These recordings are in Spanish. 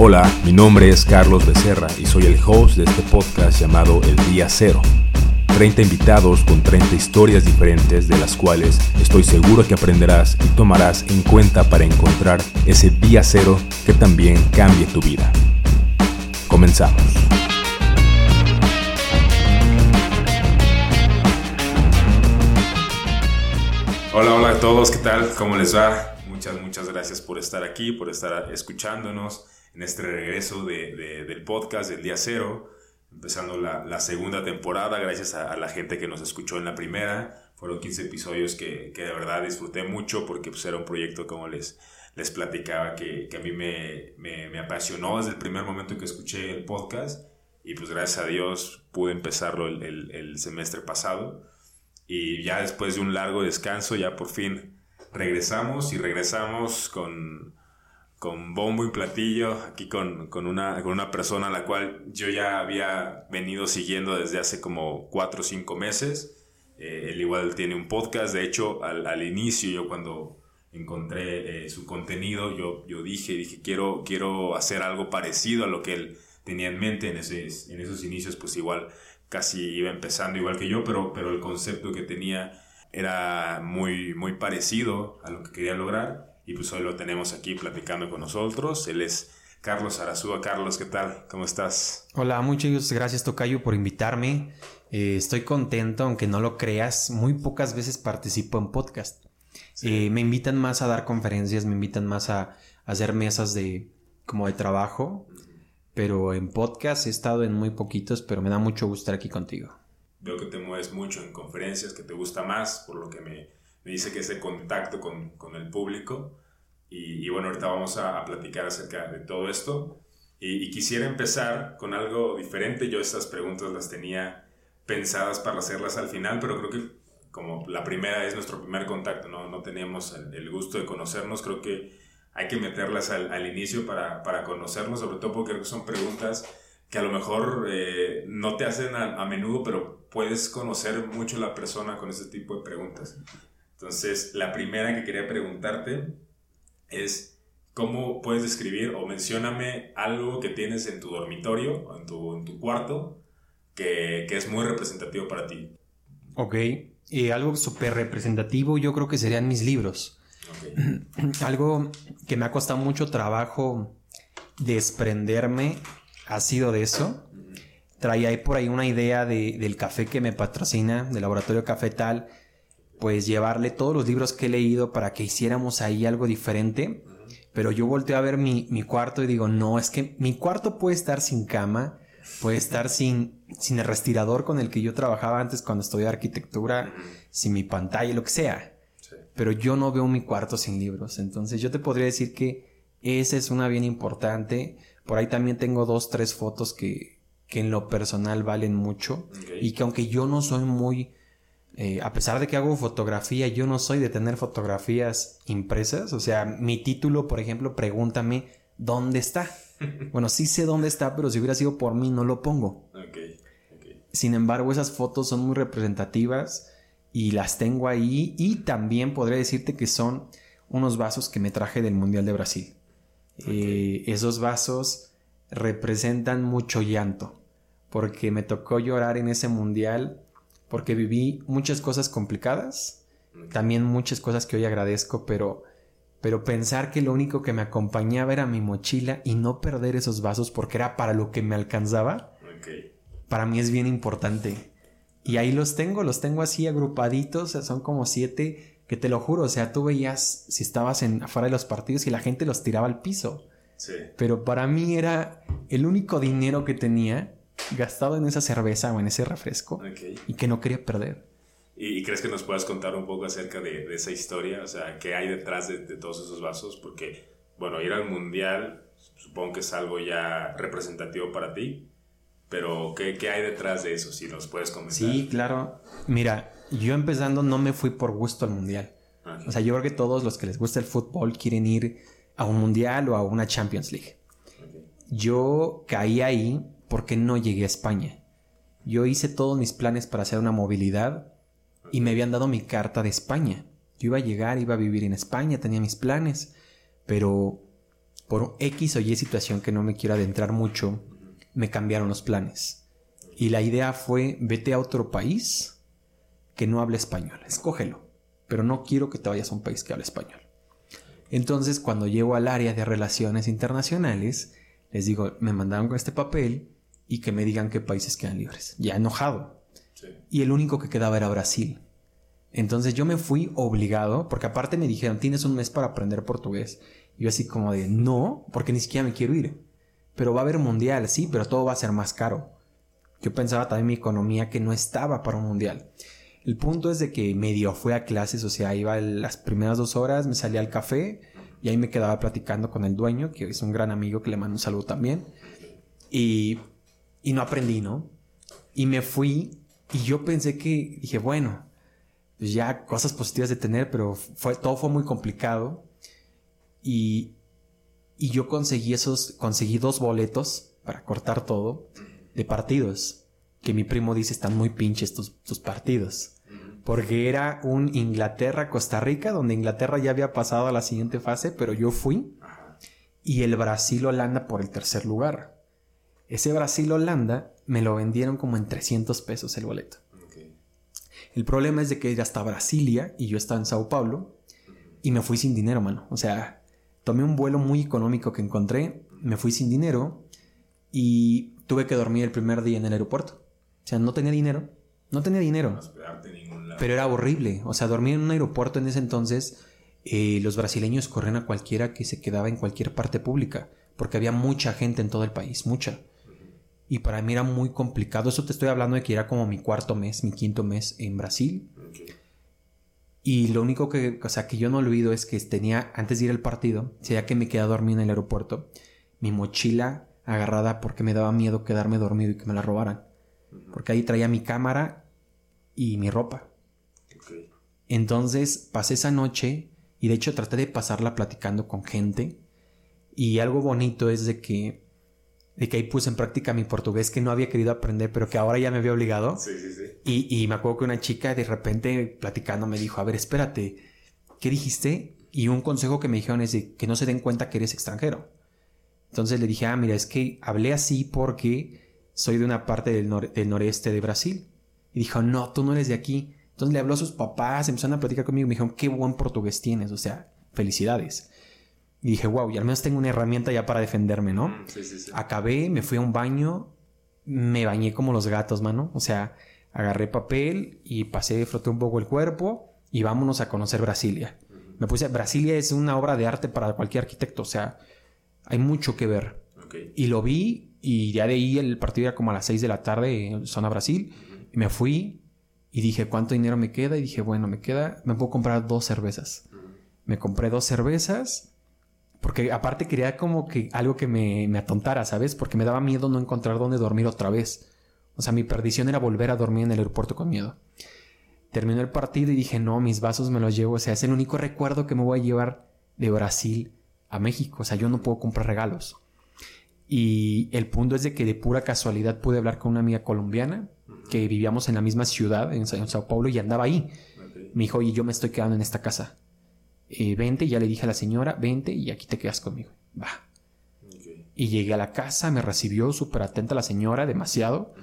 Hola, mi nombre es Carlos Becerra y soy el host de este podcast llamado El Día Cero. 30 invitados con 30 historias diferentes de las cuales estoy seguro que aprenderás y tomarás en cuenta para encontrar ese día cero que también cambie tu vida. Comenzamos. Hola, hola a todos, ¿qué tal? ¿Cómo les va? Muchas, muchas gracias por estar aquí, por estar escuchándonos en este regreso del podcast del día cero, empezando la, segunda temporada, gracias a, la gente que nos escuchó en la primera. Fueron 15 episodios que, de verdad disfruté mucho porque pues, era un proyecto, como les, les platicaba, que, a mí me, me, apasionó desde el primer momento que escuché el podcast y pues gracias a Dios pude empezarlo el, el semestre pasado y ya después de un largo descanso ya por fin regresamos y regresamos con con bombo y platillo, aquí con, con, una, con una persona a la cual yo ya había venido siguiendo desde hace como cuatro o cinco meses. Eh, él igual tiene un podcast, de hecho al, al inicio yo cuando encontré eh, su contenido yo, yo dije, dije quiero, quiero hacer algo parecido a lo que él tenía en mente. En, ese, en esos inicios, pues igual casi iba empezando igual que yo, pero, pero el concepto que tenía era muy, muy parecido a lo que quería lograr y pues hoy lo tenemos aquí platicando con nosotros. Él es Carlos Arazúa. Carlos, ¿qué tal? ¿Cómo estás? Hola, muchas gracias Tocayo por invitarme. Eh, estoy contento, aunque no lo creas, muy pocas veces participo en podcast. Eh, me invitan más a dar conferencias, me invitan más a, hacer mesas de como de trabajo, pero en podcast he estado en muy poquitos, pero me da mucho gusto estar aquí contigo. Veo que te mueves mucho en conferencias, que te gusta más, por lo que me, me dice que ese contacto con, con el público. Y, bueno, ahorita vamos a, platicar acerca de todo esto. Y, quisiera empezar con algo diferente. Yo estas preguntas las tenía pensadas para hacerlas al final, pero creo que como la primera es nuestro primer contacto, no, no teníamos el, gusto de conocernos, creo que hay que meterlas al, al inicio para, para, conocernos, sobre todo porque creo que son preguntas que a lo mejor eh, no te hacen a, a, menudo, pero puedes conocer mucho a la persona con ese tipo de preguntas. Entonces, la primera que quería preguntarte es, ¿cómo puedes describir o mencióname algo que tienes en tu dormitorio o en tu, en tu cuarto que, que, es muy representativo para ti? Ok, y algo súper representativo yo creo que serían mis libros. algo que me ha costado mucho trabajo desprenderme ha sido de eso. Traía ahí por ahí una idea de, del café que me patrocina, del laboratorio Cafetal, pues llevarle todos los libros que he leído para que hiciéramos ahí algo diferente. Pero yo volteo a ver mi, mi, cuarto y digo, no, es que mi cuarto puede estar sin cama, puede estar sin, sin el respirador con el que yo trabajaba antes cuando estudiaba arquitectura, sin mi pantalla, lo que sea. Pero yo no veo mi cuarto sin libros. Entonces yo te podría decir que esa es una bien importante. Por ahí también tengo dos, tres fotos que, que en lo personal valen mucho. Y que aunque yo no soy muy eh, a pesar de que hago fotografía, yo no soy de tener fotografías impresas. O sea, mi título, por ejemplo, pregúntame dónde está. Bueno, sí sé dónde está, pero si hubiera sido por mí, no lo pongo. Sin embargo, esas fotos son muy representativas y las tengo ahí. Y también podría decirte que son unos vasos que me traje del Mundial de Brasil. Eh, esos vasos representan mucho llanto, porque me tocó llorar en ese mundial porque viví muchas cosas complicadas, también muchas cosas que hoy agradezco, pero, pero pensar que lo único que me acompañaba era mi mochila y no perder esos vasos porque era para lo que me alcanzaba, para mí es bien importante. Y ahí los tengo, los tengo así agrupaditos, son como siete, que te lo juro, o sea, tú veías si estabas en, afuera de los partidos y la gente los tiraba al piso. Pero para mí era el único dinero que tenía gastado en esa cerveza o en ese refresco y que no quería perder. ¿Y, crees que nos puedas contar un poco acerca de, esa historia? O sea, ¿qué hay detrás de, todos esos vasos? Porque, bueno, ir al mundial supongo que es algo ya representativo para ti, pero ¿qué, qué hay detrás de eso? Si nos puedes comentar. Sí, claro. Mira, yo empezando no me fui por gusto al mundial. O sea, yo creo que todos los que les gusta el fútbol quieren ir a un mundial o a una Champions League. Yo caí ahí porque no llegué a España. Yo hice todos mis planes para hacer una movilidad y me habían dado mi carta de España. Yo iba a llegar, iba a vivir en España, tenía mis planes, pero por X o Y situación que no me quiero adentrar mucho, me cambiaron los planes. Y la idea fue, vete a otro país que no hable español, escógelo, pero no quiero que te vayas a un país que hable español. Entonces, cuando llego al área de relaciones internacionales, les digo, me mandaron con este papel y que me digan qué países quedan libres. Ya enojado. Y el único que quedaba era Brasil. Entonces yo me fui obligado, porque aparte me dijeron, tienes un mes para aprender portugués. Y yo así como de, no, porque ni siquiera me quiero ir. Pero va a haber mundial, sí, pero todo va a ser más caro. Yo pensaba también mi economía que no estaba para un mundial. El punto es de que medio fue a clases, o sea, iba las primeras dos horas, me salía al café y ahí me quedaba platicando con el dueño, que es un gran amigo que le mando un saludo también. Y, y no aprendí, ¿no? Y me fui y yo pensé que, dije, bueno, pues ya cosas positivas de tener, pero fue, todo fue muy complicado. Y, y yo conseguí esos, conseguí dos boletos para cortar todo de partidos. Que mi primo dice están muy pinches tus, tus partidos. Porque era un Inglaterra-Costa Rica, donde Inglaterra ya había pasado a la siguiente fase, pero yo fui. Y el Brasil-Holanda por el tercer lugar. Ese Brasil-Holanda me lo vendieron como en 300 pesos el boleto. El problema es de que era hasta Brasilia y yo estaba en Sao Paulo y me fui sin dinero, mano. O sea, tomé un vuelo muy económico que encontré, me fui sin dinero y tuve que dormir el primer día en el aeropuerto. O sea, no tenía dinero, no tenía dinero. Pero era horrible. O sea, dormir en un aeropuerto en ese entonces, eh, los brasileños corrían a cualquiera que se quedaba en cualquier parte pública, porque había mucha gente en todo el país, mucha. Y para mí era muy complicado. Eso te estoy hablando de que era como mi cuarto mes, mi quinto mes en Brasil. Y lo único que, o sea, que yo no olvido es que tenía, antes de ir al partido, sería que me quedé dormido en el aeropuerto, mi mochila agarrada porque me daba miedo quedarme dormido y que me la robaran. Porque ahí traía mi cámara y mi ropa. Entonces pasé esa noche y de hecho traté de pasarla platicando con gente. Y algo bonito es de que de que ahí puse en práctica mi portugués que no había querido aprender, pero que ahora ya me había obligado. Sí, sí, sí. Y, y me acuerdo que una chica de repente platicando me dijo, a ver, espérate, ¿qué dijiste? Y un consejo que me dijeron es de que no se den cuenta que eres extranjero. Entonces le dije, ah, mira, es que hablé así porque soy de una parte del, del noreste de Brasil. Y dijo, no, tú no eres de aquí. Entonces le habló a sus papás, empezaron a platicar conmigo y me dijeron, qué buen portugués tienes, o sea, felicidades. Y dije, wow, y al menos tengo una herramienta ya para defenderme, ¿no? Mm, sí, sí, sí. Acabé, me fui a un baño, me bañé como los gatos, mano. O sea, agarré papel y pasé, froté un poco el cuerpo y vámonos a conocer Brasilia. Me puse, Brasilia es una obra de arte para cualquier arquitecto, o sea, hay mucho que ver. Y lo vi y ya de ahí el partido era como a las 6 de la tarde en zona Brasil. Y me fui y dije, ¿cuánto dinero me queda? Y dije, bueno, me queda, me puedo comprar dos cervezas. Me compré dos cervezas porque aparte quería como que algo que me, me atontara, ¿sabes? Porque me daba miedo no encontrar dónde dormir otra vez. O sea, mi perdición era volver a dormir en el aeropuerto con miedo. Terminó el partido y dije, no, mis vasos me los llevo. O sea, es el único recuerdo que me voy a llevar de Brasil a México. O sea, yo no puedo comprar regalos. Y el punto es de que de pura casualidad pude hablar con una amiga colombiana que vivíamos en la misma ciudad, en Sao Paulo, y andaba ahí. Me dijo, oye, yo me estoy quedando en esta casa. Eh, vente, ya le dije a la señora, vente y aquí te quedas conmigo. Va. Y llegué a la casa, me recibió súper atenta la señora, demasiado.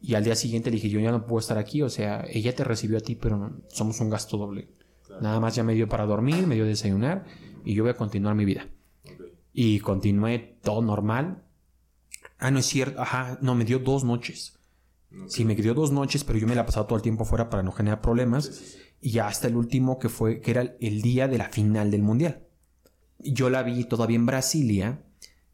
Y al día siguiente le dije, yo ya no puedo estar aquí, o sea, ella te recibió a ti, pero somos un gasto doble. Nada más ya me dio para dormir, me dio desayunar y yo voy a continuar mi vida. Y continué todo normal. Ah, no es cierto, ajá, no, me dio dos noches. Sí, me dio dos noches, pero yo me la he pasado todo el tiempo fuera para no generar problemas y hasta el último que fue, que era el día de la final del mundial. Yo la vi todavía en Brasilia,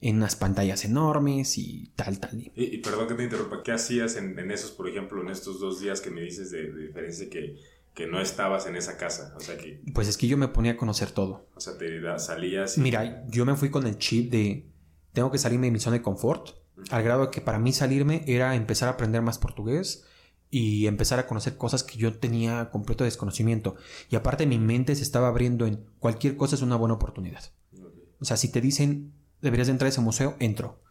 en unas pantallas enormes y tal, tal. Y, perdón que te interrumpa, ¿qué hacías en, esos, por ejemplo, en estos dos días que me dices de, diferencia que, que no estabas en esa casa? O sea que... Pues es que yo me ponía a conocer todo. O sea, te salías... Mira, yo me fui con el chip de, tengo que salirme de mi zona de confort, al grado de que para mí salirme era empezar a aprender más portugués, y empezar a conocer cosas que yo tenía completo desconocimiento. Y aparte mi mente se estaba abriendo en cualquier cosa es una buena oportunidad. O sea, si te dicen deberías de entrar a ese museo, entro.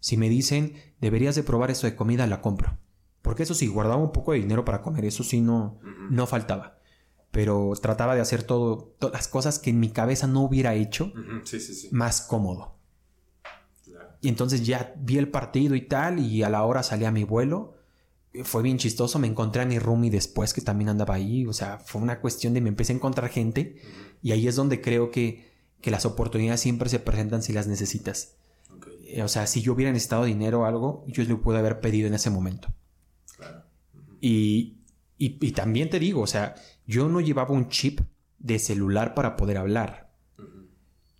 Si me dicen deberías de probar esto de comida, la compro. Porque eso sí, guardaba un poco de dinero para comer, eso sí no, no faltaba. Pero trataba de hacer todo, todas las cosas que en mi cabeza no hubiera hecho más cómodo. Y entonces ya vi el partido y tal, y a la hora salí a mi vuelo. Fue bien chistoso, me encontré a mi roomie después que también andaba ahí, o sea, fue una cuestión de me empecé a encontrar gente y ahí es donde creo que, que las oportunidades siempre se presentan si las necesitas. O sea, si yo hubiera necesitado dinero o algo, yo le pude haber pedido en ese momento. y, y, también te digo, o sea, yo no llevaba un chip de celular para poder hablar.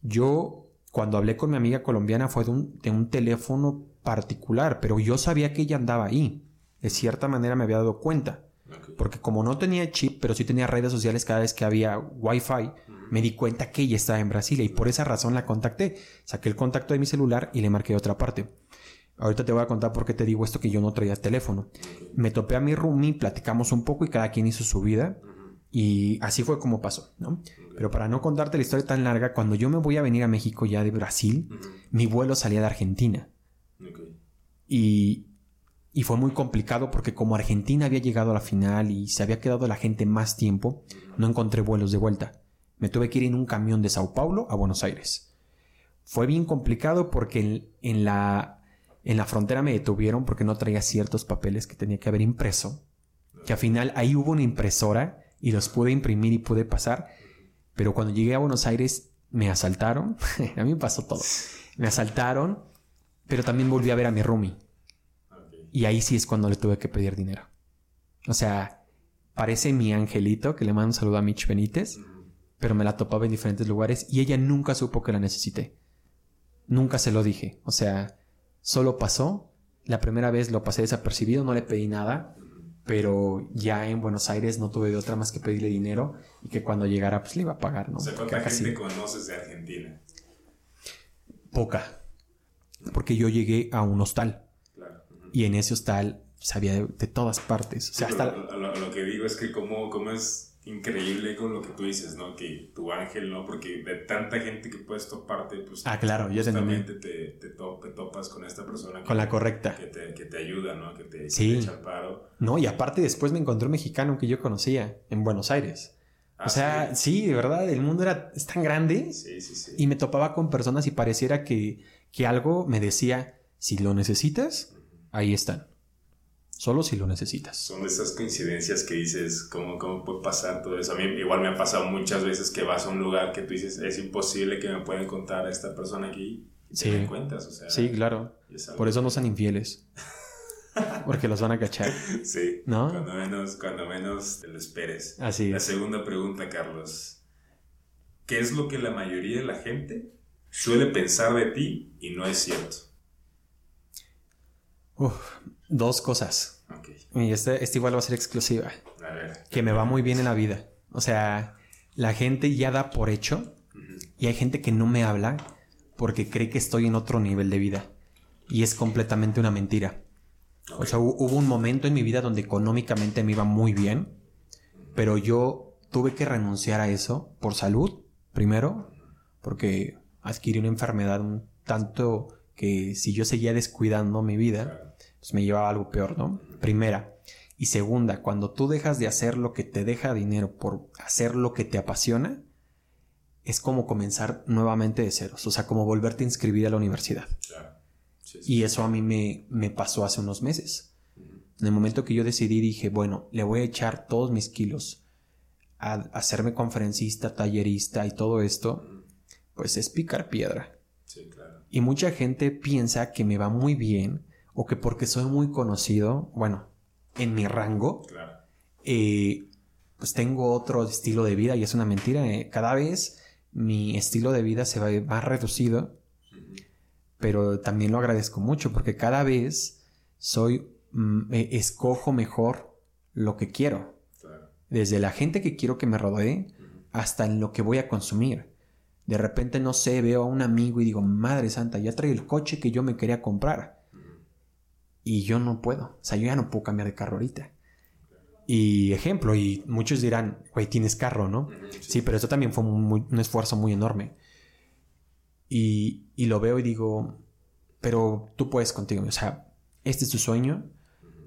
Yo, cuando hablé con mi amiga colombiana, fue de un, de un teléfono particular, pero yo sabía que ella andaba ahí. De cierta manera me había dado cuenta. Porque como no tenía chip, pero sí tenía redes sociales cada vez que había wifi, me di cuenta que ella estaba en Brasil y por esa razón la contacté. Saqué el contacto de mi celular y le marqué otra parte. Ahorita te voy a contar por qué te digo esto que yo no traía teléfono. Me topé a mi roomie, platicamos un poco y cada quien hizo su vida. Y así fue como pasó, ¿no? Pero para no contarte la historia tan larga, cuando yo me voy a venir a México ya de Brasil, mi vuelo salía de Argentina. Y, y fue muy complicado porque como Argentina había llegado a la final y se había quedado la gente más tiempo, no encontré vuelos de vuelta. Me tuve que ir en un camión de Sao Paulo a Buenos Aires. Fue bien complicado porque en, la, en la frontera me detuvieron porque no traía ciertos papeles que tenía que haber impreso. Que al final ahí hubo una impresora y los pude imprimir y pude pasar. Pero cuando llegué a Buenos Aires me asaltaron. a mí me pasó todo. Me asaltaron, pero también volví a ver a mi roomie. Y ahí sí es cuando le tuve que pedir dinero. O sea, parece mi angelito que le mando un saludo a Mitch Benítez pero me la topaba en diferentes lugares y ella nunca supo que la necesité. Nunca se lo dije. O sea, solo pasó. La primera vez lo pasé desapercibido, no le pedí nada, pero ya en Buenos Aires no tuve de otra más que pedirle dinero y que cuando llegara pues le iba a pagar, ¿no? O sea, ¿cuánta gente conoces de Argentina? Poca. Porque yo llegué a un hostal. Y en ese hostal sabía de, todas partes. O sea, hasta... lo, que digo es que como, como es increíble con lo que tú dices, ¿no? Que tu ángel, ¿no? Porque de tanta gente que puedes toparte, pues... Ah, claro, yo justamente te, te, topas con esta persona. con la correcta. Que te, que te ayuda, ¿no? Que te, sí. echa el paro. No, y aparte después me encontré un mexicano que yo conocía en Buenos Aires. o ah, sea, sí? de verdad, el mundo era, es tan grande. Sí, sí, sí. Y me topaba con personas y pareciera que, que algo me decía, si lo necesitas, ahí están. Solo si lo necesitas. Son esas coincidencias que dices, ¿cómo, ¿cómo puede pasar todo eso? A mí igual me ha pasado muchas veces que vas a un lugar que tú dices, es imposible que me puedan contar a esta persona aquí. Y sí. Te cuentas, o sea, sí, claro. Por eso no son infieles. Porque los van a cachar. Sí. ¿No? Cuando menos, cuando menos te lo esperes. Así La segunda pregunta, Carlos. ¿Qué es lo que la mayoría de la gente suele pensar de ti y no es cierto? Dos cosas. Y este, este, igual va a ser exclusiva. Que me va muy bien en la vida. O sea, la gente ya da por hecho y hay gente que no me habla porque cree que estoy en otro nivel de vida. Y es completamente una mentira. O sea, hubo un momento en mi vida donde económicamente me iba muy bien, pero yo tuve que renunciar a eso por salud, primero, porque adquirí una enfermedad un tanto que si yo seguía descuidando mi vida, pues me llevaba algo peor, ¿no? Primera. Y segunda, cuando tú dejas de hacer lo que te deja dinero por hacer lo que te apasiona, es como comenzar nuevamente de ceros, o sea, como volverte a inscribir a la universidad. Y eso a mí me, me, pasó hace unos meses. En el momento que yo decidí, dije, bueno, le voy a echar todos mis kilos a hacerme conferencista, tallerista y todo esto, pues es picar piedra. Y mucha gente piensa que me va muy bien o que porque soy muy conocido, bueno, en mi rango, eh, pues tengo otro estilo de vida y es una mentira. Eh. Cada vez mi estilo de vida se va más reducido, pero también lo agradezco mucho porque cada vez soy, mm, escojo mejor lo que quiero. Desde la gente que quiero que me rodee hasta en lo que voy a consumir. De repente, no sé, veo a un amigo y digo, Madre Santa, ya trae el coche que yo me quería comprar. Y yo no puedo. O sea, yo ya no puedo cambiar de carro ahorita. Y ejemplo, y muchos dirán, güey, tienes carro, ¿no? Sí, pero eso también fue un esfuerzo muy enorme. Y, y, lo veo y digo, pero tú puedes contigo. O sea, este es tu sueño.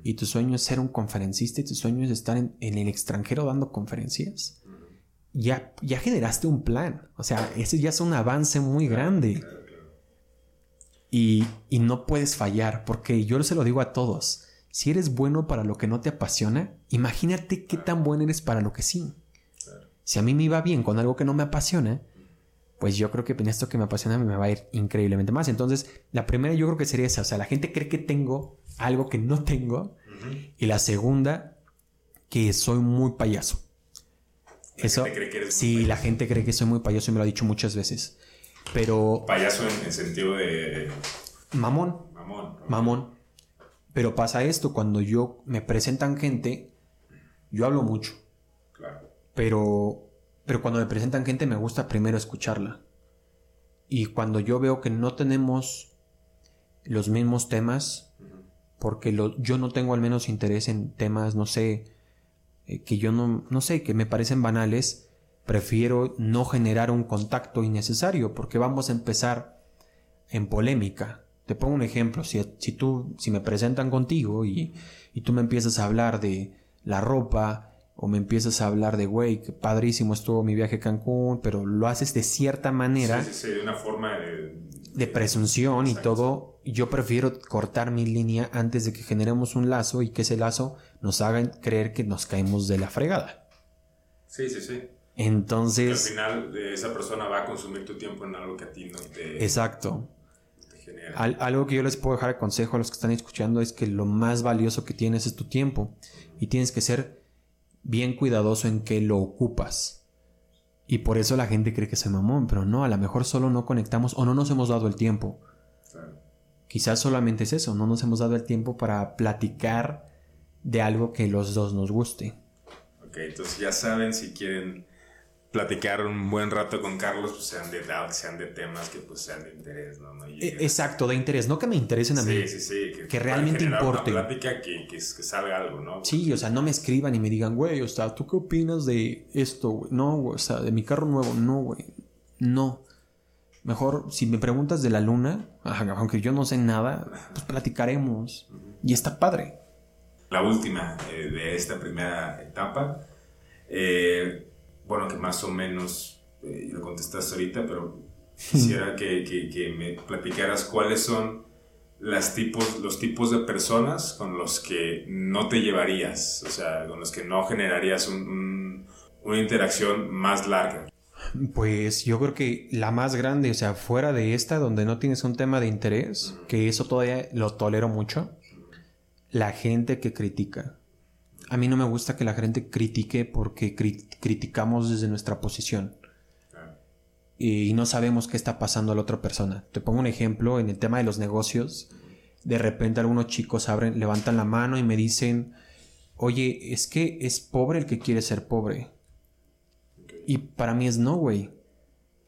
Y tu sueño es ser un conferencista y tu sueño es estar en el extranjero dando conferencias ya, ya generaste un plan. O sea, ese ya es un avance muy grande. Y, y no puedes fallar, porque yo se lo digo a todos. Si eres bueno para lo que no te apasiona, imagínate qué tan bueno eres para lo que sí. Si a mí me iba bien con algo que no me apasiona, pues yo creo que en esto que me apasiona me va a ir increíblemente más. Entonces, la primera yo creo que sería esa. O sea, la gente cree que tengo algo que no tengo. Y la segunda, que soy muy payaso. Eso, sí, la gente cree que soy muy payaso y me lo ha dicho muchas veces. Pero... Payaso en el sentido de... Mamón. Mamón. Mamón. Pero pasa esto, cuando yo me presentan gente, yo hablo mucho. Claro. Pero pero cuando me presentan gente me gusta primero escucharla. Y cuando yo veo que no tenemos los mismos temas, porque yo no tengo al menos interés en temas, no sé, eh, que yo no, no sé, que me parecen banales, prefiero no generar un contacto innecesario, porque vamos a empezar en polémica. Te pongo un ejemplo, si, si tú, si me presentan contigo y, y tú me empiezas a hablar de la ropa, o me empiezas a hablar de, güey, que padrísimo estuvo mi viaje a Cancún, pero lo haces de cierta manera. Sí, sí, sí de una forma de... de presunción y todo. Yo prefiero cortar mi línea antes de que generemos un lazo y que ese lazo nos haga creer que nos caemos de la fregada. Sí, sí, sí. Entonces... al final esa persona va a consumir tu tiempo en algo que a ti no te... Exacto. algo que yo les puedo dejar de consejo a los que están escuchando es que lo más valioso que tienes es tu tiempo y tienes que ser bien cuidadoso en qué lo ocupas. Y por eso la gente cree que se mamón, pero no, a lo mejor solo no conectamos o no nos hemos dado el tiempo. Quizás solamente es eso, no nos hemos dado el tiempo para platicar de algo que los dos nos guste. Ok, entonces ya saben si quieren platicar un buen rato con Carlos, pues sean de sean de temas que pues sean de interés, ¿no? E, exacto, de interés, no que me interesen a mí. Sí, sí, sí. Que, realmente importe. Una plática que, que, sabe algo, ¿no? Sí, o sea, no me escriban y me digan, güey, o sea, ¿tú qué opinas de esto, güey? No, güey, o sea, de mi carro nuevo, no, güey. No. Mejor, si me preguntas de la luna, aunque yo no sé nada, pues platicaremos. Y está padre. La última eh, de esta primera etapa. Eh, bueno, que más o menos eh, lo contestaste ahorita, pero quisiera que, que, me platicaras cuáles son las tipos, los tipos de personas con los que no te llevarías, o sea, con los que no generarías una interacción más larga. Pues yo creo que la más grande, o sea, fuera de esta, donde no tienes un tema de interés, que eso todavía lo tolero mucho, la gente que critica a mí no me gusta que la gente critique porque criticamos desde nuestra posición. Y no sabemos qué está pasando a la otra persona. Te pongo un ejemplo en el tema de los negocios. De repente algunos chicos abren, levantan la mano y me dicen, oye, es que es pobre el que quiere ser pobre. Y para mí es no, güey.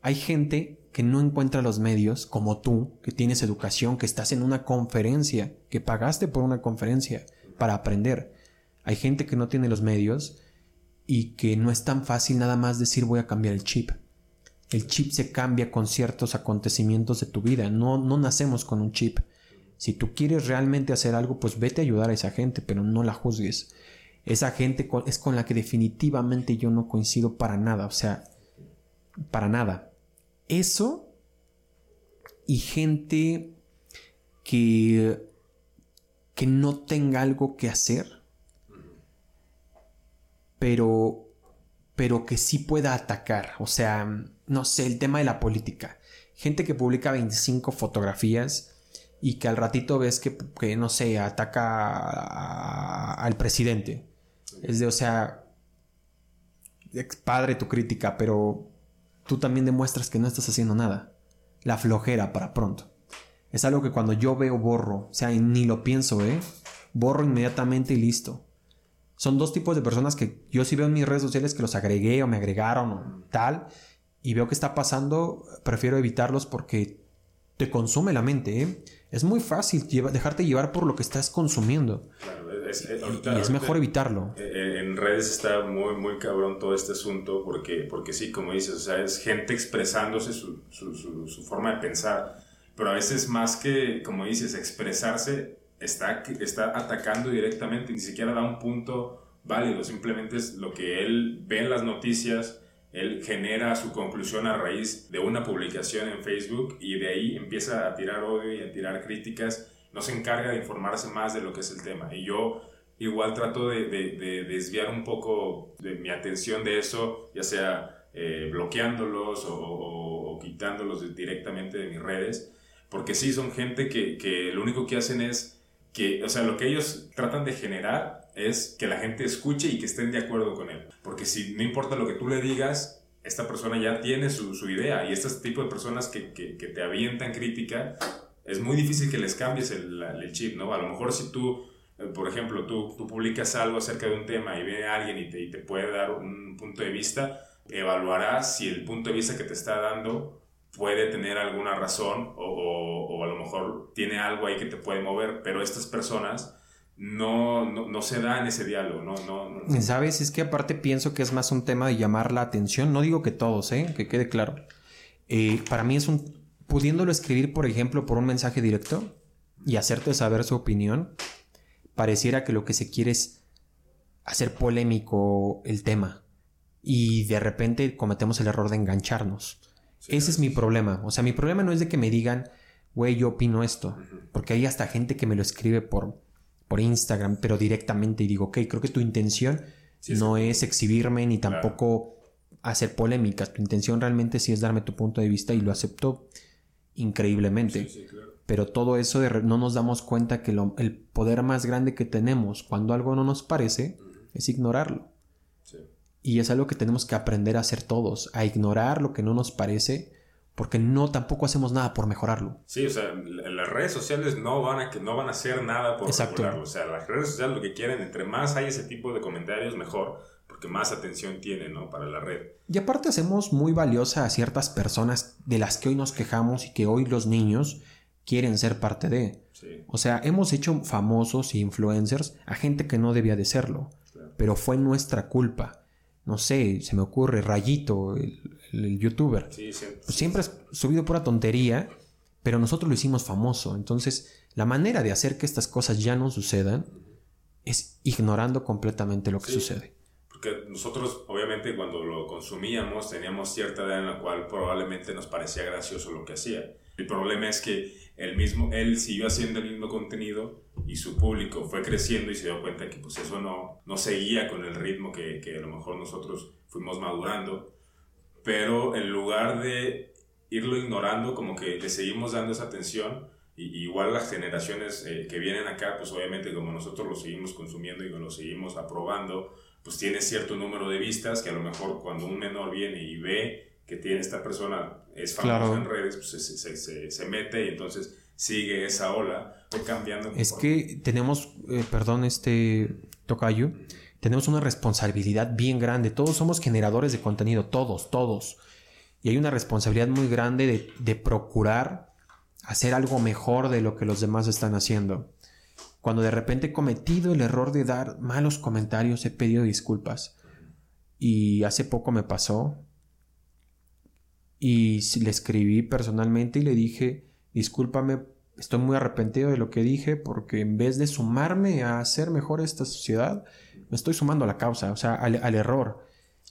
Hay gente que no encuentra los medios, como tú, que tienes educación, que estás en una conferencia, que pagaste por una conferencia para aprender. Hay gente que no tiene los medios y que no es tan fácil nada más decir voy a cambiar el chip. El chip se cambia con ciertos acontecimientos de tu vida. No, no nacemos con un chip. Si tú quieres realmente hacer algo, pues vete a ayudar a esa gente, pero no la juzgues. Esa gente es con la que definitivamente yo no coincido para nada. O sea, para nada. Eso y gente que, que no tenga algo que hacer pero, pero que sí pueda atacar. O sea, no sé, el tema de la política. Gente que publica 25 fotografías y que al ratito ves que, que no sé, ataca al presidente. Es de, o sea, padre tu crítica, pero tú también demuestras que no estás haciendo nada. La flojera para pronto. Es algo que cuando yo veo borro, o sea, ni lo pienso, ¿eh? Borro inmediatamente y listo son dos tipos de personas que yo sí veo en mis redes sociales que los agregué o me agregaron o tal, y veo que está pasando, prefiero evitarlos porque te consume la mente. ¿eh? Es muy fácil dejarte llevar por lo que estás consumiendo. es, y es mejor evitarlo. Eh, eh, en redes está muy, muy cabrón todo este asunto porque, porque sí, como dices, o sea, es gente expresándose su, su, su forma de pensar, pero a veces más que, como dices, expresarse, está, está atacando directamente, ni siquiera da un punto válido, simplemente es lo que él ve en las noticias él genera su conclusión a raíz de una publicación en Facebook y de ahí empieza a tirar odio y a tirar críticas. No se encarga de informarse más de lo que es el tema. Y yo igual trato de, desviar un poco de mi atención de eso, ya sea eh, bloqueándolos o, quitándolos directamente de mis redes. Porque sí, son gente que, que lo único que hacen es que, o sea, lo que ellos tratan de generar es que la gente escuche y que estén de acuerdo con él. Porque si no importa lo que tú le digas, esta persona ya tiene su, su idea y este tipo de personas que, que, que, te avientan crítica, es muy difícil que les cambies el, el, chip, ¿no? A lo mejor si tú, eh, por ejemplo, tú, tú publicas algo acerca de un tema y viene alguien y te, y te puede dar un punto de vista, evaluarás si el punto de vista que te está dando puede tener alguna razón o, o, o a lo mejor tiene algo ahí que te puede mover, pero estas personas no, no, no, se da en ese diálogo, no, no, ¿Sabes? Es que aparte pienso que es más un tema de llamar la atención, no digo que todos, ¿eh? que quede claro. Eh, para mí es un, pudiéndolo escribir, por ejemplo, por un mensaje directo y hacerte saber su opinión, pareciera que lo que se quiere es hacer polémico el tema y de repente cometemos el error de engancharnos. Ese es mi problema. O sea, mi problema no es de que me digan, güey, yo opino esto, porque hay hasta gente que me lo escribe por por Instagram, pero directamente y digo, ok, creo que tu intención no es exhibirme ni tampoco hacer polémicas. Tu intención realmente sí es darme tu punto de vista y lo acepto increíblemente. Pero todo eso de no nos damos cuenta que el poder más grande que tenemos cuando algo no nos parece es ignorarlo. Y es algo que tenemos que aprender a hacer todos, a ignorar lo que no nos parece porque no tampoco hacemos nada por mejorarlo. Sí, o sea, las redes sociales no van a, no van a hacer nada por mejorarlo. O sea, las redes sociales lo que quieren, entre más hay ese tipo de comentarios, mejor, porque más atención tiene, ¿no? Para la red. Y aparte hacemos muy valiosa a ciertas personas de las que hoy nos quejamos y que hoy los niños quieren ser parte de. O sea, hemos hecho famosos e influencers a gente que no debía de serlo, pero fue nuestra culpa. No sé, se me ocurre Rayito, el, el youtuber. Sí, pues siempre ha subido pura tontería, pero nosotros lo hicimos famoso. Entonces, la manera de hacer que estas cosas ya no sucedan es ignorando completamente lo que sucede. Porque nosotros, obviamente, cuando lo consumíamos, teníamos cierta edad en la cual probablemente nos parecía gracioso lo que hacía. El problema es que él mismo, él siguió haciendo el mismo contenido y su público fue creciendo y se dio cuenta que pues eso no, no seguía con el ritmo que, que a lo mejor nosotros fuimos madurando. Pero en lugar de irlo ignorando, como que le seguimos dando esa atención, y, igual las generaciones eh, que vienen acá, pues obviamente como nosotros lo seguimos consumiendo y lo seguimos aprobando, pues tiene cierto número de vistas que a lo mejor cuando un menor viene y ve que tiene esta persona, es famosa en redes, pues se, se, se, mete y entonces sigue esa ola, fue cambiando. Es que tenemos, eh, perdón, este tocayo, tenemos una responsabilidad bien grande. Todos somos generadores de contenido, todos, todos. Y hay una responsabilidad muy grande de, procurar hacer algo mejor de lo que los demás están haciendo. Cuando de repente he cometido el error de dar malos comentarios, he pedido disculpas. Y hace poco me pasó. Y le escribí personalmente y le dije, discúlpame, estoy muy arrepentido de lo que dije porque en vez de sumarme a hacer mejor esta sociedad, me estoy sumando a la causa, o sea, al, error.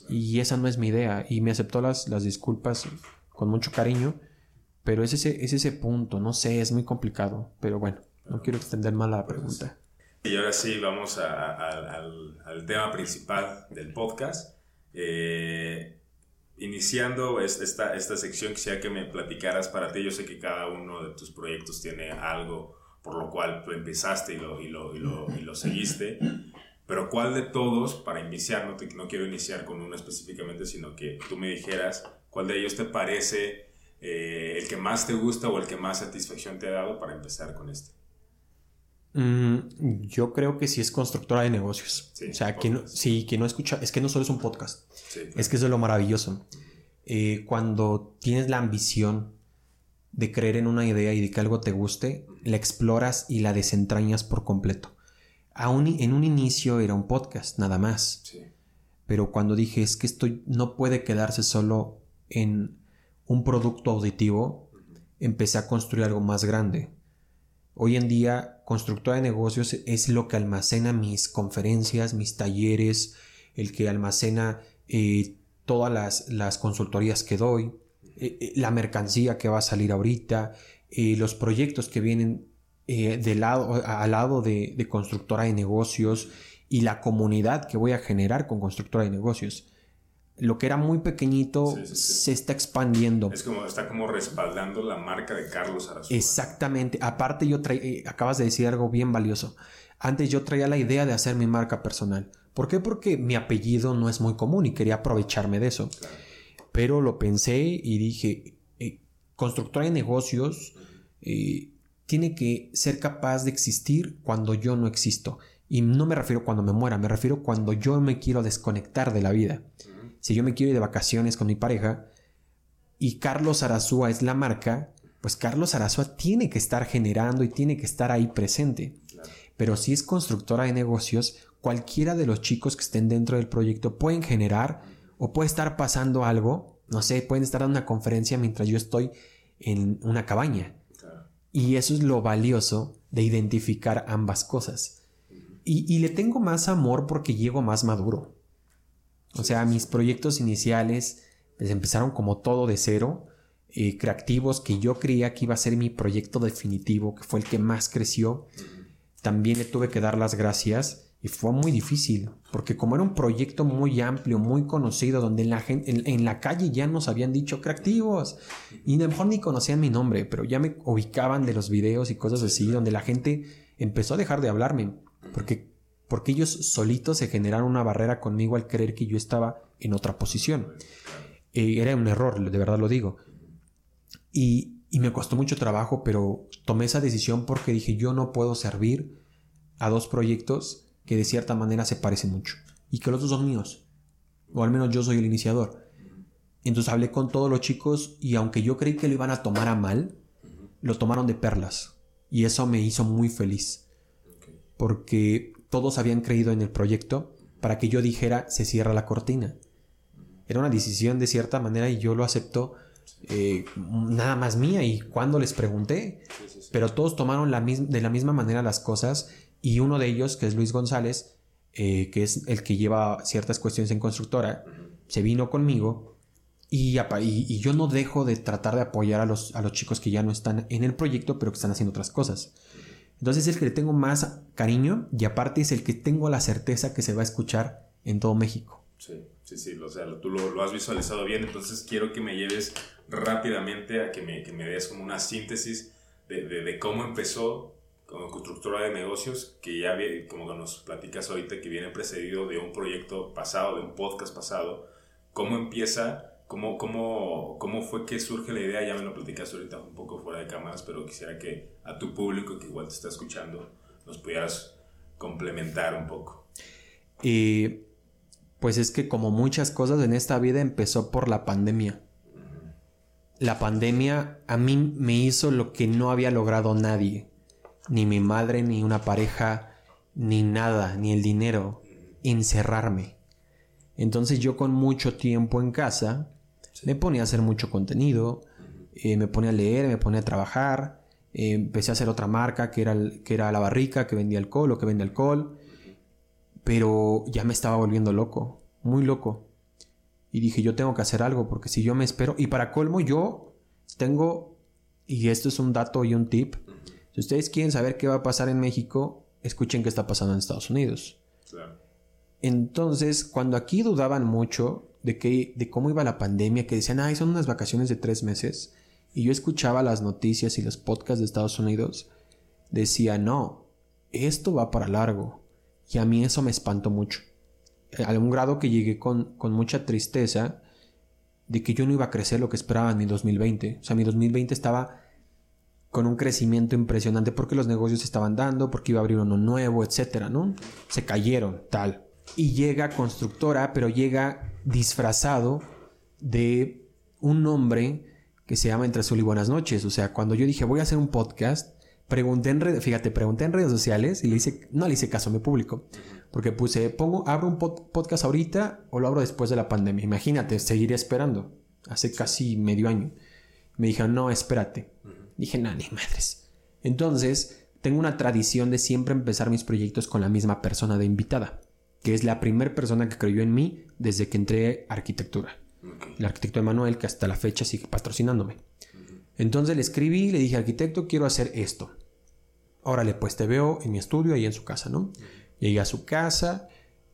Y esa no es mi idea. Y me aceptó las, las disculpas con mucho cariño. Pero es ese, es ese punto, no sé, es muy complicado. Pero bueno, no quiero extender más la pregunta. Y ahora sí, vamos al, tema principal del podcast. Eh, iniciando esta, esta sección, quisiera que me platicaras para ti. Yo sé que cada uno de tus proyectos tiene algo por lo cual tú empezaste y lo, y lo, y lo, y lo seguiste. Pero ¿cuál de todos, para iniciar, no, te, no quiero iniciar con uno específicamente, sino que tú me dijeras cuál de ellos te parece eh, el que más te gusta o el que más satisfacción te ha dado para empezar con este? Mm, yo creo que sí es constructora de negocios. o sea, que no, sí, que no escucha, es que no solo es un podcast, es que eso es lo maravilloso. Eh, cuando tienes la ambición de creer en una idea y de que algo te guste, la exploras y la desentrañas por completo en un inicio era un podcast, nada más. Pero cuando dije es que esto no puede quedarse solo en un producto auditivo, empecé a construir algo más grande. Hoy en día, constructora de negocios es lo que almacena mis conferencias, mis talleres, el que almacena eh, todas las, las consultorías que doy, eh, eh, la mercancía que va a salir ahorita, los proyectos que vienen de lado, al lado de, de, constructora de negocios y la comunidad que voy a generar con constructora de negocios. Lo que era muy pequeñito se está expandiendo. Es como, está como respaldando la marca de Carlos Arazúa. Exactamente. Aparte, yo acabas de decir algo bien valioso. Antes yo traía la idea de hacer mi marca personal. ¿Por qué? Porque mi apellido no es muy común y quería aprovecharme de eso. Pero lo pensé y dije, eh, constructora de negocios eh, tiene que ser capaz de existir cuando yo no existo. Y no me refiero cuando me muera, me refiero cuando yo me quiero desconectar de la vida. Si yo me quiero ir de vacaciones con mi pareja y Carlos Arazúa es la marca, pues Carlos Arazúa tiene que estar generando y tiene que estar ahí presente. Pero si es constructora de negocios, cualquiera de los chicos que estén dentro del proyecto pueden generar o puede estar pasando algo, no sé, pueden estar dando una conferencia mientras yo estoy en una cabaña. Y eso es lo valioso de identificar ambas cosas. Y, le tengo más amor porque llego más maduro. O sea, mis proyectos iniciales pues, empezaron como todo de cero, eh, creativos que yo creía que iba a ser mi proyecto definitivo, que fue el que más creció. También le tuve que dar las gracias y fue muy difícil, porque como era un proyecto muy amplio, muy conocido, donde en la, gente, en, la calle ya nos habían dicho creativos, y a lo mejor ni conocían mi nombre, pero ya me ubicaban de los videos y cosas así, donde la gente empezó a dejar de hablarme, porque, porque ellos solitos se generaron una barrera conmigo al creer que yo estaba en otra posición. Eh, era un error, de verdad lo digo. Y, y me costó mucho trabajo, pero tomé esa decisión porque dije, yo no puedo servir a dos proyectos que de cierta manera se parecen mucho y que los dos son míos. O al menos yo soy el iniciador. Entonces hablé con todos los chicos y aunque yo creí que lo iban a tomar a mal, lo tomaron de perlas. Y eso me hizo muy feliz. Porque todos habían creído en el proyecto para que yo dijera se cierra la cortina. Era una decisión de cierta manera y yo lo acepto eh, nada más mía y cuando les pregunté. Pero todos tomaron la de la misma manera las cosas y uno de ellos, que es Luis González, eh, que es el que lleva ciertas cuestiones en constructora, se vino conmigo y, y, yo no dejo de tratar de apoyar a los, a los chicos que ya no están en el proyecto, pero que están haciendo otras cosas. Entonces es el que le tengo más cariño y aparte es el que tengo la certeza que se va a escuchar en todo México. Sí, sí, sí, o sea, tú lo, has visualizado bien, entonces quiero que me lleves rápidamente a que me, que me des como una síntesis de, de, de cómo empezó como constructora de negocios, que ya, como nos platicas ahorita, que viene precedido de un proyecto pasado, de un podcast pasado, ¿cómo empieza? ¿Cómo, cómo, cómo fue que surge la idea? Ya me lo platicaste ahorita un poco fuera de cámaras, pero quisiera que a tu público que igual te está escuchando nos pudieras complementar un poco. Y pues es que como muchas cosas en esta vida empezó por la pandemia. La pandemia a mí me hizo lo que no había logrado nadie ni mi madre, ni una pareja, ni nada, ni el dinero, encerrarme. Entonces yo con mucho tiempo en casa me ponía a hacer mucho contenido, eh, me ponía a leer, me ponía a trabajar, eh, empecé a hacer otra marca que era, que era La Barrica, que vendía alcohol o que vende alcohol, pero ya me estaba volviendo loco, muy loco. Y dije, yo tengo que hacer algo, porque si yo me espero, y para colmo yo tengo, y esto es un dato y un tip, si ustedes quieren saber qué va a pasar en México, escuchen qué está pasando en Estados Unidos. Entonces, cuando aquí dudaban mucho de, que, de cómo iba la pandemia, que decían, ay, son unas vacaciones de tres meses, y yo escuchaba las noticias y los podcasts de Estados Unidos, decía, no, esto va para largo. Y a mí eso me espantó mucho. A un grado que llegué con, con mucha tristeza de que yo no iba a crecer lo que esperaba en mi 2020. O sea, mi 2020 estaba con un crecimiento impresionante porque los negocios estaban dando, porque iba a abrir uno nuevo, etcétera, ¿no? Se cayeron, tal. Y llega constructora, pero llega disfrazado de un nombre que se llama Entre Azul y Buenas noches. O sea, cuando yo dije voy a hacer un podcast, pregunté en redes, fíjate, pregunté en redes sociales y le hice, no le hice caso a mi público. Porque puse, pongo, abro un podcast ahorita o lo abro después de la pandemia. Imagínate, seguiré esperando. Hace casi medio año. Me dijeron, no, espérate. Dije, no, ni madres. Entonces, tengo una tradición de siempre empezar mis proyectos con la misma persona de invitada. Que es la primera persona que creyó en mí desde que entré a arquitectura. El arquitecto Emanuel, que hasta la fecha sigue patrocinándome. Entonces le escribí, le dije, arquitecto, quiero hacer esto. Órale, pues te veo en mi estudio, ahí en su casa, ¿no? Llegué a su casa,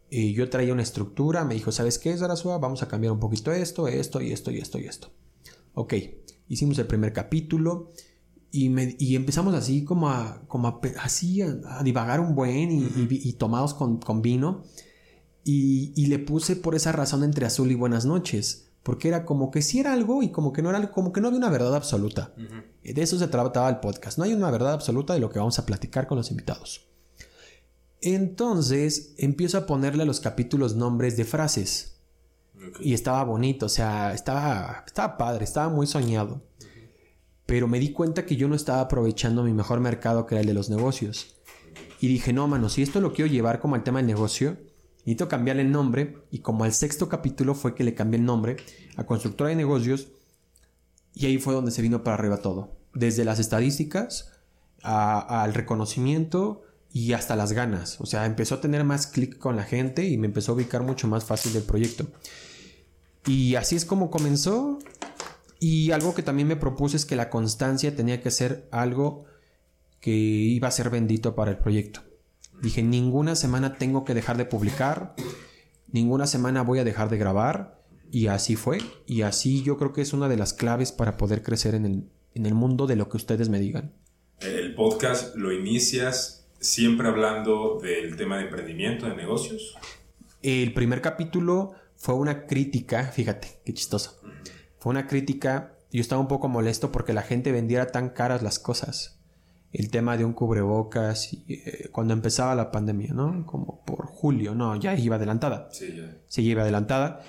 y yo traía una estructura, me dijo, ¿sabes qué, Zarazúa? Vamos a cambiar un poquito esto, esto y esto y esto y esto. Ok, hicimos el primer capítulo y, me, y empezamos así como a, como a, así a, divagar un buen y, tomados con, con vino. Y, le puse por esa razón entre azul y buenas noches. Porque era como que sí era algo y como que no era como que no había una verdad absoluta. De eso se trataba el podcast. No hay una verdad absoluta de lo que vamos a platicar con los invitados. Entonces empiezo a ponerle a los capítulos nombres de frases. Y estaba bonito, o sea, estaba, estaba padre, estaba muy soñado. Pero me di cuenta que yo no estaba aprovechando mi mejor mercado, que era el de los negocios. Y dije, no, mano, si esto lo quiero llevar como al tema del negocio, necesito cambiarle el nombre. Y como al sexto capítulo fue que le cambié el nombre a Constructora de Negocios. Y ahí fue donde se vino para arriba todo. Desde las estadísticas al reconocimiento y hasta las ganas. O sea, empezó a tener más clic con la gente y me empezó a ubicar mucho más fácil del proyecto. Y así es como comenzó. Y algo que también me propuse es que la constancia tenía que ser algo que iba a ser bendito para el proyecto. Dije, ninguna semana tengo que dejar de publicar, ninguna semana voy a dejar de grabar. Y así fue. Y así yo creo que es una de las claves para poder crecer en el, en el mundo de lo que ustedes me digan. El podcast lo inicias siempre hablando del tema de emprendimiento, de negocios. El primer capítulo fue una crítica, fíjate, qué chistoso. Fue una crítica, yo estaba un poco molesto porque la gente vendiera tan caras las cosas. El tema de un cubrebocas, eh, cuando empezaba la pandemia, ¿no? Como por julio, no, ya iba adelantada. Sí, ya. Se iba adelantada.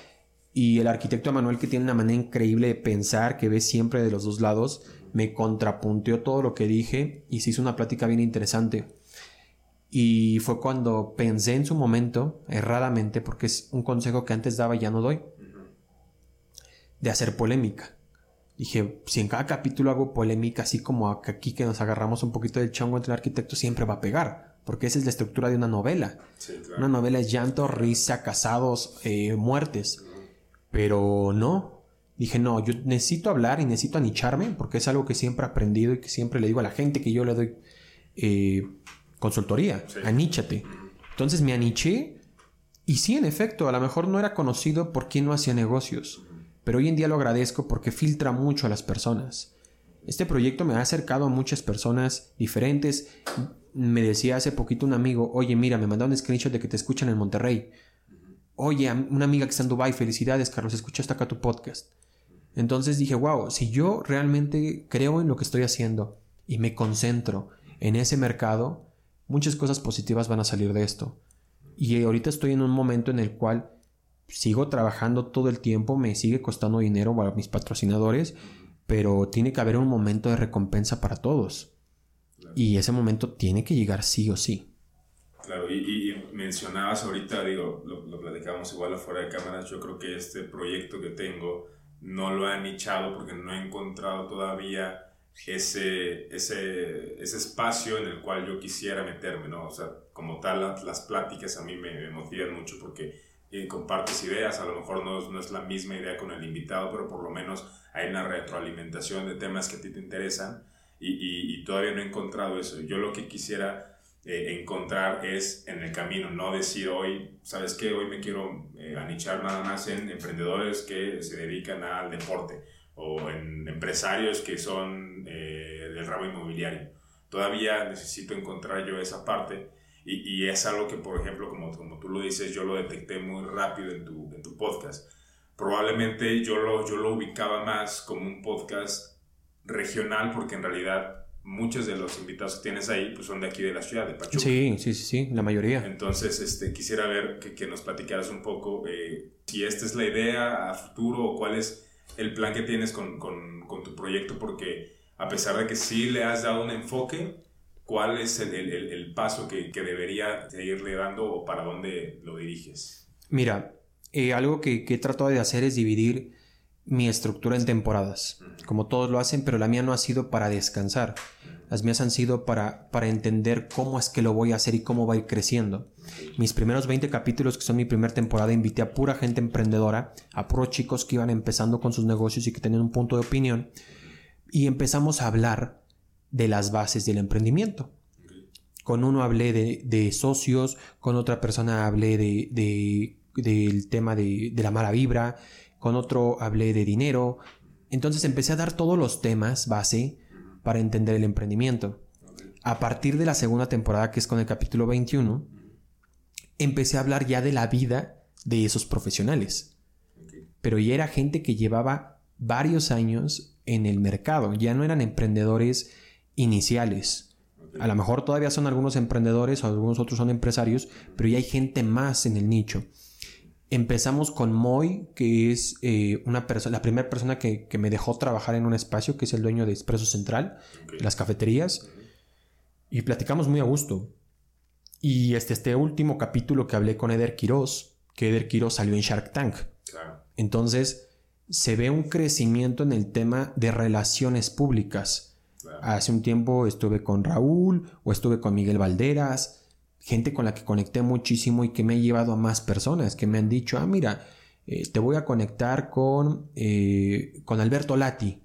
Y el arquitecto Manuel, que tiene una manera increíble de pensar, que ve siempre de los dos lados, me contrapunteó todo lo que dije y se hizo una plática bien interesante. Y fue cuando pensé en su momento, erradamente, porque es un consejo que antes daba y ya no doy, de hacer polémica. Dije, si en cada capítulo hago polémica, así como aquí que nos agarramos un poquito del chongo entre el arquitecto, siempre va a pegar, porque esa es la estructura de una novela. Una novela es llanto, risa, casados, eh, muertes. Pero no. Dije, no, yo necesito hablar y necesito anicharme, porque es algo que siempre he aprendido y que siempre le digo a la gente que yo le doy eh, consultoría, aníchate. Entonces me aniché y sí, en efecto, a lo mejor no era conocido por quien no hacía negocios, pero hoy en día lo agradezco porque filtra mucho a las personas. Este proyecto me ha acercado a muchas personas diferentes. Me decía hace poquito un amigo, oye, mira, me mandaron un screenshot de que te escuchan en Monterrey. Oye, una amiga que está en Dubai, felicidades, Carlos, escuchaste acá tu podcast. Entonces dije, wow, si yo realmente creo en lo que estoy haciendo y me concentro en ese mercado, muchas cosas positivas van a salir de esto. Y ahorita estoy en un momento en el cual sigo trabajando todo el tiempo, me sigue costando dinero para mis patrocinadores, pero tiene que haber un momento de recompensa para todos. Y ese momento tiene que llegar sí o sí. Claro, y, mencionabas ahorita, digo, lo, lo, platicábamos igual afuera de cámaras, yo creo que este proyecto que tengo no lo he nichado porque no he encontrado todavía ese, ese, ese espacio en el cual yo quisiera meterme, ¿no? O sea, como tal, las, pláticas a mí me, motivan mucho porque eh, compartes ideas, a lo mejor no, no, es la misma idea con el invitado, pero por lo menos hay una retroalimentación de temas que a ti te interesan y, y, todavía no he encontrado eso. Yo lo que quisiera eh, encontrar es en el camino, no decir hoy, ¿sabes qué? Hoy me quiero eh, anichar nada más en emprendedores que se dedican al deporte o en empresarios que son eh, del ramo inmobiliario. Todavía necesito encontrar yo esa parte y, y, es algo que, por ejemplo, como, como tú lo dices, yo lo detecté muy rápido en tu, en tu podcast. Probablemente yo lo, yo lo ubicaba más como un podcast regional porque en realidad muchos de los invitados que tienes ahí pues son de aquí de la ciudad, de Pachuca. Sí, sí, sí, sí, la mayoría. Entonces, este, quisiera ver que, que nos platicaras un poco eh, si esta es la idea a futuro o cuál es el plan que tienes con, con, con, tu proyecto, porque a pesar de que sí le has dado un enfoque, ¿cuál es el, el, el paso que, que, debería seguirle dando o para dónde lo diriges? Mira, eh, algo que, que, he tratado de hacer es dividir mi estructura en temporadas, como todos lo hacen, pero la mía no ha sido para descansar. las mías han sido para, para entender cómo es que lo voy a hacer y cómo va a ir creciendo. Mis primeros 20 capítulos, que son mi primera temporada, invité a pura gente emprendedora, a puros chicos que iban empezando con sus negocios y que tenían un punto de opinión, y empezamos a hablar de las bases del emprendimiento. Con uno hablé de, socios, con otra persona hablé de, del tema de, de la mala vibra, con otro hablé de dinero. Entonces empecé a dar todos los temas base para entender el emprendimiento. A partir de la segunda temporada, que es con el capítulo 21, empecé a hablar ya de la vida de esos profesionales. Pero ya era gente que llevaba varios años en el mercado, ya no eran emprendedores iniciales. A lo mejor todavía son algunos emprendedores o algunos otros son empresarios, pero ya hay gente más en el nicho. Empezamos con Moy, que es eh, una persona, la primera persona que, me dejó trabajar en un espacio, que es el dueño de Expreso Central, las cafeterías, y platicamos muy a gusto. Y este, este último capítulo que hablé con Eder Quiroz, que Eder Quiroz salió en Shark Tank. Entonces, se ve un crecimiento en el tema de relaciones públicas. Hace un tiempo estuve con Raúl o estuve con Miguel Valderas gente con la que conecté muchísimo y que me ha llevado a más personas que me han dicho, ah, mira, eh, te voy a conectar con, eh, con Alberto Lati,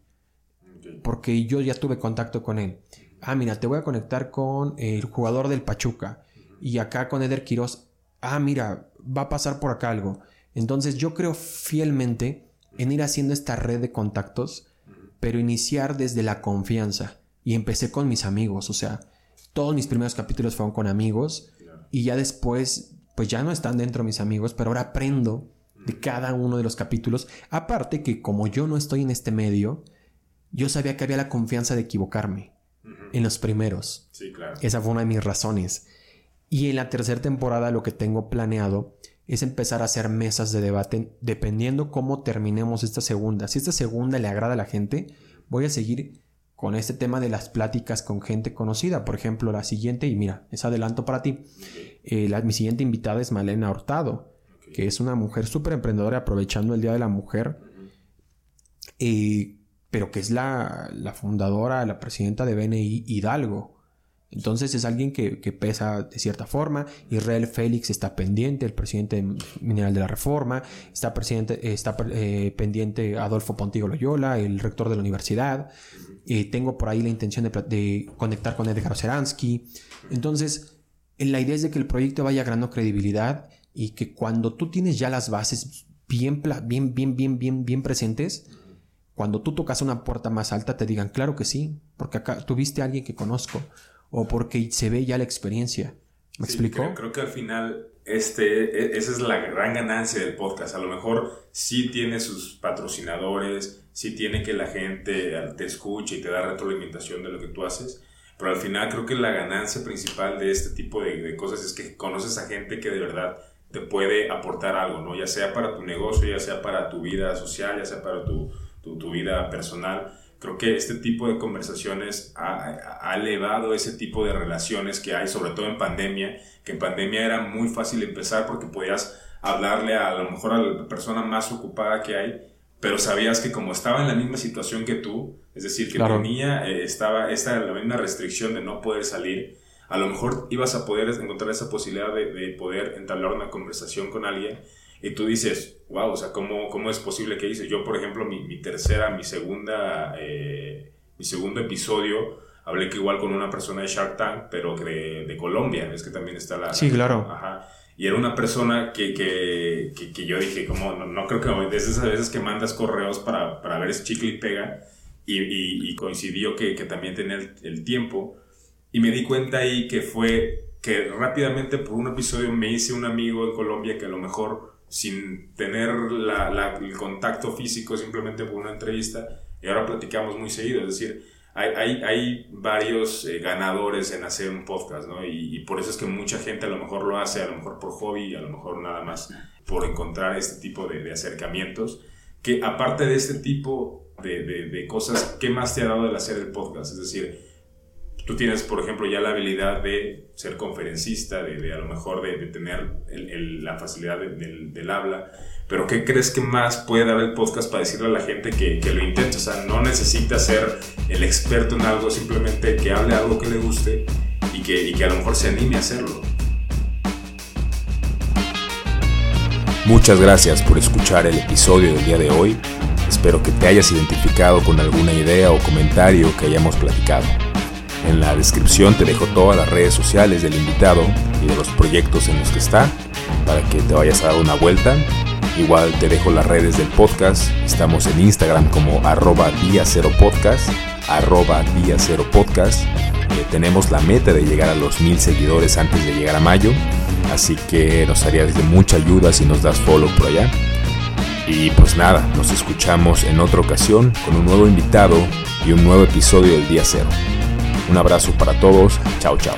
porque yo ya tuve contacto con él. Ah, mira, te voy a conectar con el jugador del Pachuca y acá con Eder Quiroz. Ah, mira, va a pasar por acá algo. Entonces yo creo fielmente en ir haciendo esta red de contactos, pero iniciar desde la confianza. Y empecé con mis amigos, o sea, todos mis primeros capítulos fueron con amigos y ya después, pues ya no están dentro mis amigos, pero ahora aprendo de cada uno de los capítulos. Aparte que como yo no estoy en este medio, yo sabía que había la confianza de equivocarme en los primeros. Sí, claro. Esa fue una de mis razones. Y en la tercera temporada lo que tengo planeado es empezar a hacer mesas de debate dependiendo cómo terminemos esta segunda. Si esta segunda le agrada a la gente, voy a seguir con este tema de las pláticas con gente conocida. Por ejemplo, la siguiente, y mira, es adelanto para ti. Eh, la, mi siguiente invitada es Malena Hurtado, que es una mujer súper emprendedora aprovechando el Día de la Mujer, eh, pero que es la, la, fundadora, la presidenta de BNI Hidalgo. Entonces es alguien que, pesa de cierta forma. Israel Félix está pendiente, el presidente mineral de la Reforma. Está, está eh, pendiente Adolfo Pontigo Loyola, el rector de la universidad. Eh, tengo por ahí la intención de, conectar con Edgar Seransky. Entonces, la idea es de que el proyecto vaya ganando credibilidad y que cuando tú tienes ya las bases bien, bien, bien, bien, bien, bien presentes, cuando tú tocas una puerta más alta te digan, claro que sí, porque acá tuviste a alguien que conozco o porque se ve ya la experiencia. ¿Me explico? Creo, que al final este, e, esa es la gran ganancia del podcast. A lo mejor sí tiene sus patrocinadores, sí tiene que la gente te escuche y te da retroalimentación de lo que tú haces, pero al final creo que la ganancia principal de este tipo de, cosas es que conoces a gente que de verdad te puede aportar algo, ¿no? Ya sea para tu negocio, ya sea para tu vida social, ya sea para tu, tu, tu vida personal creo que este tipo de conversaciones ha, elevado ese tipo de relaciones que hay, sobre todo en pandemia, que en pandemia era muy fácil empezar porque podías hablarle a, lo mejor a la persona más ocupada que hay, pero sabías que como estaba en la misma situación que tú, es decir, que tenía, eh, estaba esta la misma restricción de no poder salir, a lo mejor ibas a poder encontrar esa posibilidad de, de poder entablar una conversación con alguien y tú dices, wow, o sea, ¿cómo, cómo es posible que hice? Yo, por ejemplo, mi, mi tercera, mi segunda, eh, mi segundo episodio, hablé que igual con una persona de Shark Tank, pero de, de Colombia, es que también está la... Sí, claro. Ajá. Y era una persona que, que, que, yo dije, como, no, no, creo que... Desde esas veces que mandas correos para, para ver si chicle y pega, y, y, coincidió que, que, también tenía el, el tiempo, y me di cuenta ahí que fue que rápidamente por un episodio me hice un amigo en Colombia que a lo mejor sin tener el contacto físico simplemente por una entrevista y ahora platicamos muy seguido, es decir, hay, hay, varios eh, ganadores en hacer un podcast, ¿no? Y, por eso es que mucha gente a lo mejor lo hace, a lo mejor por hobby, a lo mejor nada más por encontrar este tipo de, acercamientos, que aparte de este tipo de, de, cosas, ¿qué más te ha dado el hacer el podcast? Es decir, tú tienes, por ejemplo, ya la habilidad de ser conferencista, de, a lo mejor de, tener la facilidad del, habla, pero ¿qué crees que más puede dar el podcast para decirle a la gente que, lo intente? O sea, no necesita ser el experto en algo, simplemente que hable algo que le guste y que a lo mejor se anime a hacerlo. Muchas gracias por escuchar el episodio del día de hoy. Espero que te hayas identificado con alguna idea o comentario que hayamos platicado. En la descripción te dejo todas las redes sociales del invitado y de los proyectos en los que está para que te vayas a dar una vuelta. Igual te dejo las redes del podcast. Estamos en Instagram como arroba día cero podcast, arroba día cero podcast. Eh, tenemos la meta de llegar a los mil seguidores antes de llegar a mayo. Así que nos haría de mucha ayuda si nos das follow por allá. Y pues nada, nos escuchamos en otra ocasión con un nuevo invitado y un nuevo episodio del día cero. Un abrazo para todos. Chao, chao.